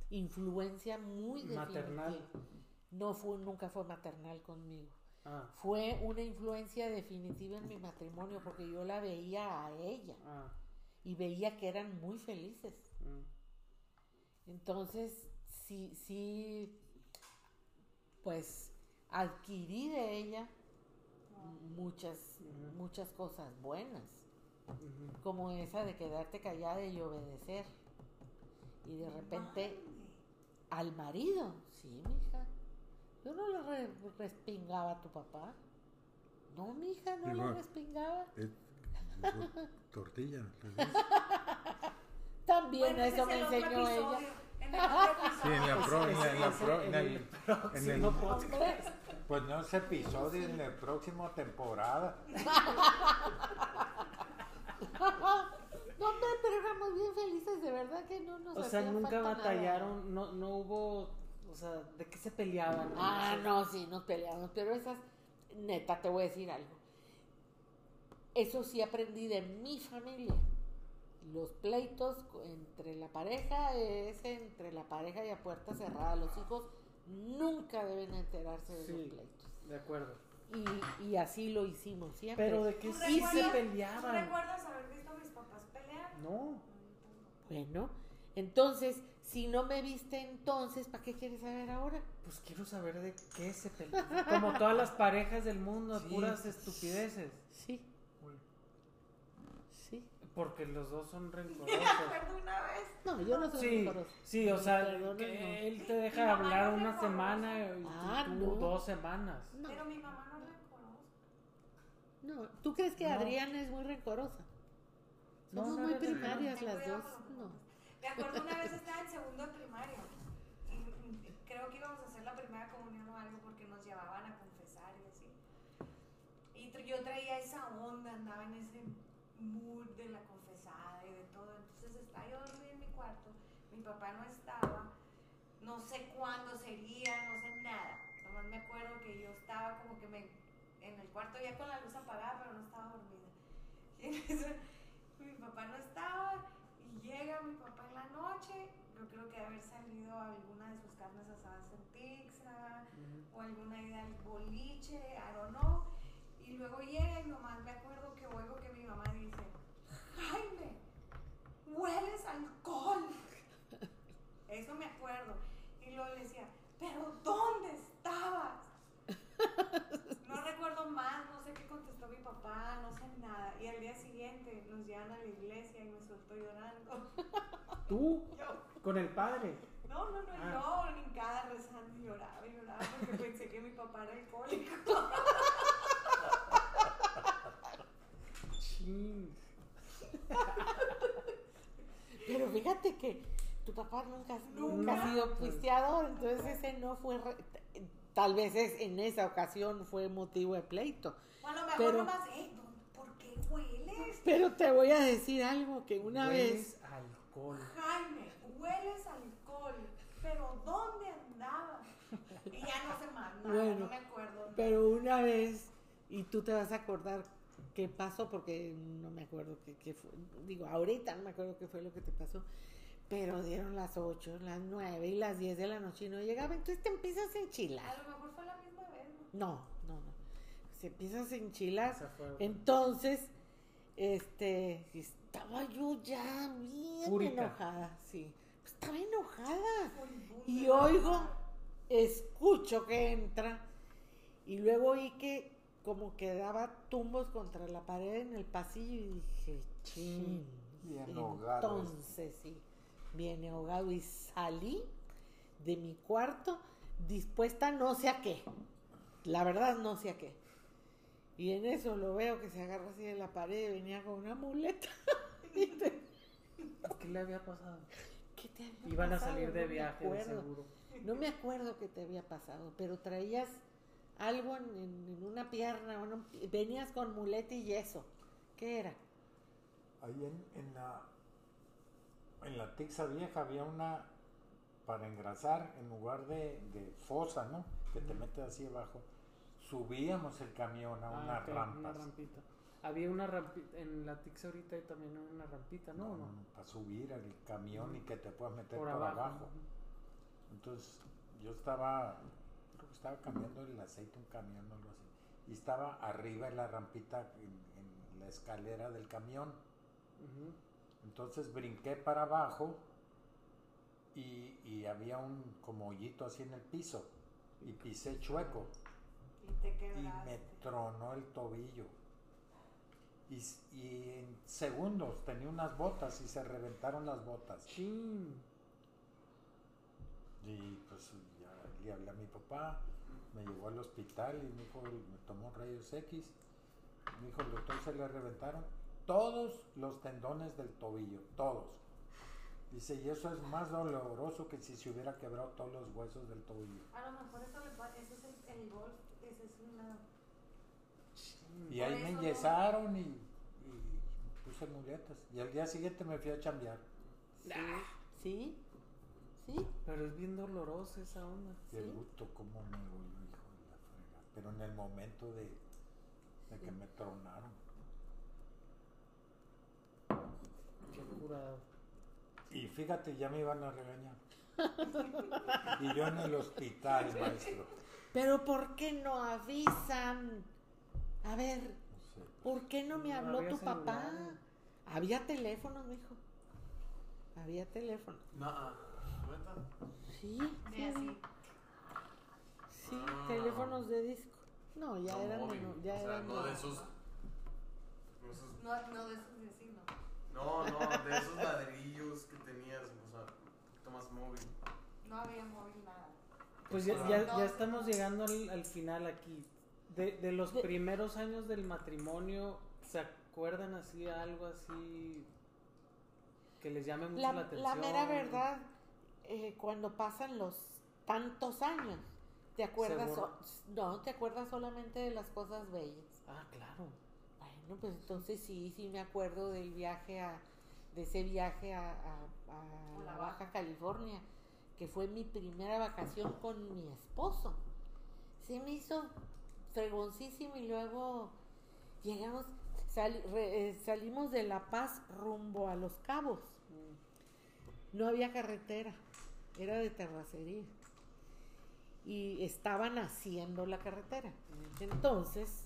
influencia muy Maternal. definitiva. no fue nunca fue maternal conmigo Ah, fue una influencia definitiva en mi matrimonio porque yo la veía a ella. Ah, y veía que eran muy felices. Mm, entonces, sí, sí, pues adquirí de ella muchas, muchas cosas buenas, como esa de quedarte callada y obedecer. Y de repente al marido, sí, mija. Yo no le re- respingaba a tu papá. No, mija, no le Igual. respingaba. Eh, tortilla. También Bueno, eso es me enseñó episodio. ella. En el otro Sí, en la pro, en la, en la Ese- pro- en en el, en el- pues no es episodio en la próxima temporada. [LAUGHS] No, pero éramos bien felices, de verdad que no nos O sea, nunca nada. batallaron, no, no hubo, o sea, ¿de qué se peleaban? Ah, no, sí, nos peleamos, pero esas, neta, te voy a decir algo. Eso sí aprendí de mi familia. Los pleitos entre la pareja es entre la pareja y a puerta cerrada. Los hijos nunca deben enterarse de Sí. los pleitos. De acuerdo. Y, y así lo hicimos siempre. Pero de que ¿Tú sí se recuerdas- ¿Tú peleaban. recuerdas haber visto a mis papás pelear? No. Bueno, entonces, si no me viste entonces, ¿para qué quieres saber ahora? Pues quiero saber de qué se peleaban. Como todas las parejas del mundo, Sí. puras estupideces. Sí, sí. Porque los dos son Me rencorosos. una vez. No, yo no soy Sí, rencorosa. sí, o sea, Perdona, que no. él te deja hablar no una rencorosa. semana y Ah, tú no. dos semanas. No, Pero mi mamá no es rencorosa. no. ¿Tú crees que No. Adriana es muy rencorosa? No, Somos no muy primarias las dos. No. Me acuerdo una vez estaba en segundo de primaria. Y creo que íbamos a hacer la primera comunión o algo porque nos llevaban a confesar y así. Y yo traía esa onda, andaba en ese mood de la confesada y de todo. Entonces estaba yo dormida en mi cuarto, mi papá no estaba, no sé cuándo sería, no sé nada. Nomás me acuerdo que yo estaba como que me en el cuarto ya con la luz apagada, pero no estaba dormida. [LAUGHS] Mi papá no estaba y llega mi papá noche. Yo creo que de haber salido a alguna de sus carnes asadas en Tixa o alguna ida al boliche, I don't know. Y luego llega y nomás me acuerdo que oigo que mi mamá dice, Jaime, hueles alcohol. [LAUGHS] Eso me acuerdo. Y luego le decía, pero ¿dónde estabas? [LAUGHS] No recuerdo más, contestó mi papá, no sé nada. Y al día siguiente nos llevan a la iglesia y me soltó llorando. [LAUGHS] ¿Tú? Yo, ¿Con el padre? no, no, no, Ah. yo hincada rezando y lloraba y lloraba porque pensé que mi papá era alcohólico. Chin. Pero fíjate que tu papá nunca, nunca Nunca. ha sido pisteador, entonces ese no fue, re- tal vez es, en esa ocasión fue motivo de pleito. Bueno, mejor Pero- nomás, eh, ¿por qué hueles? Pero te voy a decir algo, que una Hueles vez, alcohol. Jaime, hueles alcohol, pero ¿dónde andabas? Y ya no sé más, nada, Bueno, no me acuerdo. pero una vez, y tú te vas a acordar qué pasó, porque no me acuerdo qué, qué fue, digo, ahorita no me acuerdo qué fue lo que te pasó, pero dieron las 8, las 9 y las 10 de la noche y no llegaba, entonces te empiezas a enchilar. A lo mejor fue la misma vez, ¿no? No, no, no. Se empiezas a enchilar. Fue- Entonces, este, estaba yo ya bien enojada, sí. Estaba enojada. Y oigo, escucho que entra y luego oí que como que daba tumbos contra la pared en el pasillo y dije, chin. Bien ahogado Entonces, sí, bien ahogado y salí de mi cuarto dispuesta no sé a qué. La verdad no sé a qué. Y en eso lo veo que se agarra así de la pared y venía con una muleta. [LAUGHS] Te- ¿Qué le había pasado? ¿Qué te había Iban a pasado? salir de No me viaje, de acuerdo. seguro. No me acuerdo qué te había pasado, pero traías algo en, en- en una pierna, o en un pie- venías con muleta y yeso. ¿Qué era? Ahí en, en la en la Tixa vieja había una para engrasar en lugar de, de fosa, ¿no? Que te metes así abajo. Subíamos el camión a Ah, unas ok, rampas. Una rampita. Había una rampita, en la Tix ahorita hay también una rampita, ¿no? ¿O no? para subir al camión y que te puedas meter por, Por abajo. abajo. Entonces yo estaba, creo que estaba cambiando el aceite un camión o algo así. Y estaba arriba en la rampita, en, en la escalera del camión. Entonces brinqué para abajo y, y había un como hoyito así en el piso. Y pisé chueco Y te y quebraste. me tronó el tobillo. Y en segundos tenía unas botas y se reventaron las botas. Chin. Y pues ya le hablé a mi papá, me llevó al hospital y me dijo, me tomó rayos X. Me dijo, el doctor se le reventaron todos los tendones del tobillo, todos. Dice, y eso es más doloroso que si se hubiera quebrado todos los huesos del tobillo. A lo mejor eso, le eso es el, el golf, ese es una... Y Por ahí me no- enyesaron y, y puse muletas. Y al día siguiente me fui a chambear. ¿Sí? ¿Sí? Pero es bien dolorosa esa onda. El Sí. gusto, cómo me volvió, hijo de la frega. Pero en el momento de, de que Sí. me tronaron. Qué curado. Y fíjate, ya me iban a regañar. Y yo en el hospital, [LAUGHS] maestro. Pero ¿por qué no avisan? A ver, No sé. ¿por qué no me habló tu papá? Había teléfono, mijo. Había teléfono. No, ah. Sí, De sí, así. sí, Ah. teléfonos de disco. No, ya No eran ya o sea, eran no de de- esos. no esos- No, no de esos vecinos. No, no, de esos ladrillos que tenías, o sea, más móvil. No había móvil nada. Pues ya, ya, estamos llegando al, al final aquí. De, de los De- primeros años del matrimonio, ¿se acuerdan así algo así que les llame mucho la, La, atención? la mera verdad, eh, cuando pasan los tantos años, te acuerdas, so- no, te acuerdas solamente de las cosas bellas. Ah, claro. Bueno, pues entonces sí, sí me acuerdo del viaje a, de ese viaje a, a- la Baja California, que fue mi primera vacación con mi esposo. Se me hizo fregoncísimo y luego llegamos, re- eh, salimos de La Paz rumbo a Los Cabos. No había carretera, era de terracería. Y estaban haciendo la carretera. Entonces,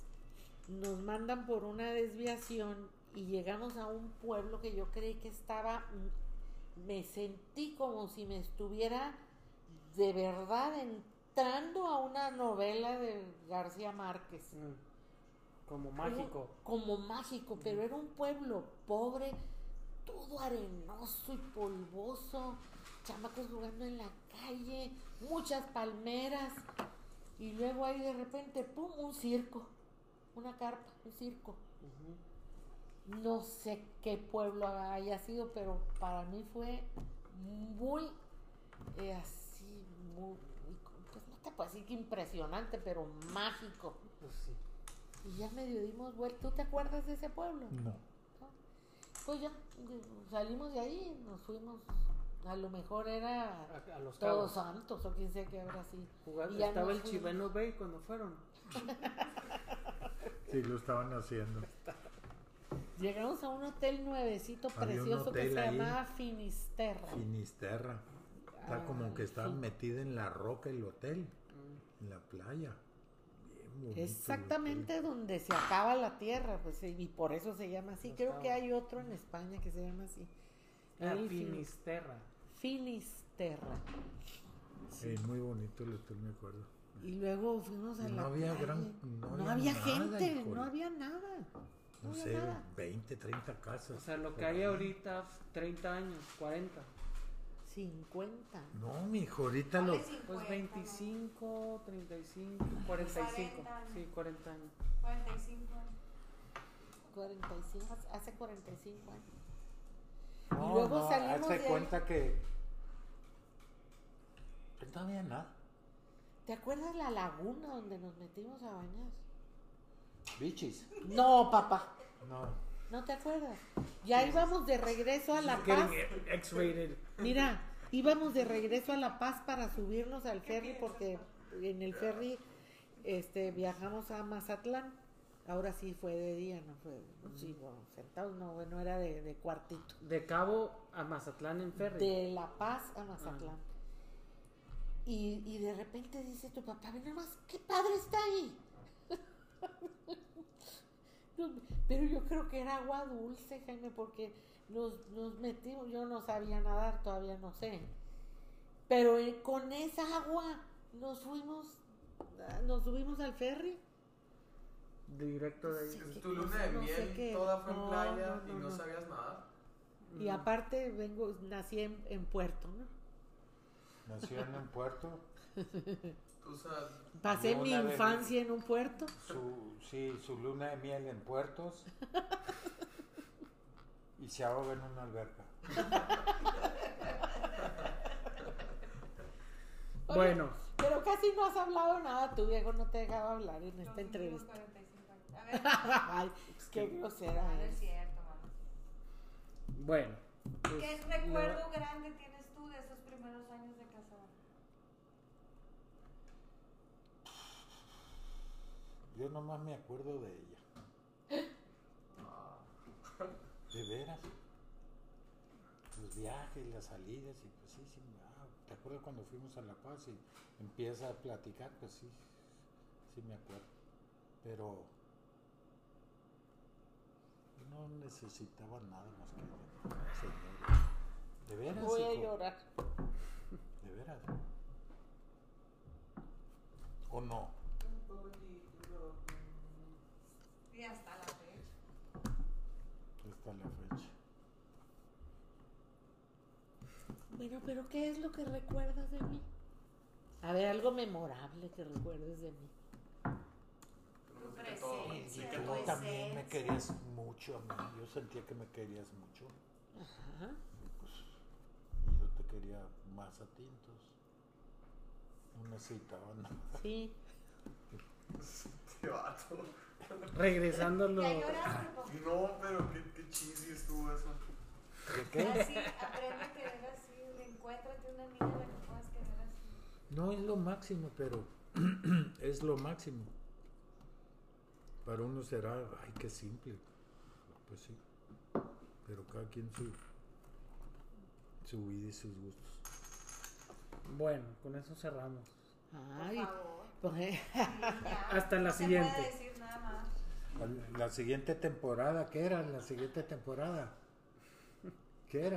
nos mandan por una desviación y llegamos a un pueblo que yo creí que estaba, mm, me sentí como si me estuviera de verdad entrando a una novela de García Márquez. Mm. Como mágico. Como mágico, pero era un pueblo pobre, todo arenoso y polvoso, chamacos jugando en la calle, muchas palmeras, y luego ahí de repente, ¡pum!, un circo, una carpa, un circo. No sé qué pueblo haya sido, pero para mí fue muy eh, así, muy, pues no te puedo decir que impresionante, pero mágico. Pues sí. Y ya medio dimos vuelta. ¿Tú te acuerdas de ese pueblo? No. Pues ya, salimos de ahí, nos fuimos. A lo mejor era A, a los Todos cabos. Santos o quién sea que habrá sido. Jugando- Y ya estaba el fuimos. Chiveno Bay cuando fueron. [LAUGHS] Sí, lo estaban haciendo. Llegamos a un hotel nuevecito Había precioso que se ahí. llamaba Finisterra. Finisterra. Está como Ah, que estaba sí. metida en la roca el hotel, Mm. en la playa. Bien Exactamente donde se acaba la tierra, pues y por eso se llama así. Creo que hay otro en España que se llama así. Ah, El Fin- Finisterra. Finisterra. Sí, muy bonito el hotel, me acuerdo. Y luego fuimos a Y la no había playa. gran- no no, había había, nada, gente, híjole. no había nada. No, No sé, nada. 20, 30 casas. O sea, lo que hay ahí. ahorita, 30 años, 40. 50. No, mijo, ahorita lo... 50, Pues ¿no? 25, 35, 45. 40 años. Sí, 40 años. 45 años. 45, hace- hace 45 años. No, luego no, salimos hazte de ahí. cuenta que... pues no había nada. ¿Te acuerdas la laguna donde nos metimos a bañar? Bichis. No, papá. No. ¿No te acuerdas? Ya íbamos de regreso a La Paz. Getting X-rated. Mira, íbamos de regreso a La Paz para subirnos al ferry porque en el ferry este viajamos a Mazatlán. Ahora sí fue de día, no fue sí, bueno, sentados, no, bueno, era de, de cuartito. De Cabo a Mazatlán en ferry. De La Paz a Mazatlán. Y, y de repente dice tu papá, ve nomás, qué padre está ahí. [LAUGHS] Pero yo creo que era agua dulce, Jaime, porque nos, nos metimos, yo no sabía nadar, todavía no sé. Pero eh, con esa agua nos fuimos, ah, nos subimos al ferry. Directo de ahí. Sí. Es tu luna de No sé miel, toda fue en No, playa no, y no, sabías nada. Y aparte vengo, nací en, en Puerto, ¿no? Nació en un puerto. O sea, Pasé mi infancia en un puerto. Su, sí, su luna de miel en puertos. Y se ahoga en una alberca. Oye, Bueno, Pero casi no has hablado nada, tu viejo no te dejaba hablar en esta entrevista. 45 años. A ver, [LAUGHS] Ay, qué grosera no, es cierto, mamá. bueno. pues, ¿Qué le- recuerdo grande tienes tú de esos primeros años de casada? Yo nomás me acuerdo de ella. [GASPS] De veras. los viajes, las salidas, y pues sí, sí, ah, ¿te acuerdas cuando fuimos a La Paz y empieza a platicar? Pues sí, sí me acuerdo. Pero no necesitaba nada más que señor. De veras, Voy a llorar. De veras. ¿O no? Y hasta la fecha. Hasta la fecha. Bueno, pero ¿qué es lo que recuerdas de mí? A ver, algo memorable que recuerdes de mí. Tu presencia, que Tú también me querías mucho a mí. Yo sentía que me querías mucho. Ajá. Pues, y yo te quería más a ti, entonces. No necesitaba nada. Sí. [LAUGHS] Este vato. Regresándolo. Ya lloraste, po. No, pero qué, qué cheesy estuvo eso. ¿De qué? Así, aprende a querer así. Encuéntrate una niña a la que puedas querer así. No es lo máximo, pero [CLEARS THROAT] es lo máximo. Para uno será, ay, qué simple. Pues sí. Pero cada quien su, su vida y sus gustos. Bueno, con eso cerramos. Por Ay, favor. pues, Sí, ya. Hasta la No se siguiente. puede decir nada más. La siguiente temporada, ¿qué era? La siguiente temporada. ¿Qué era?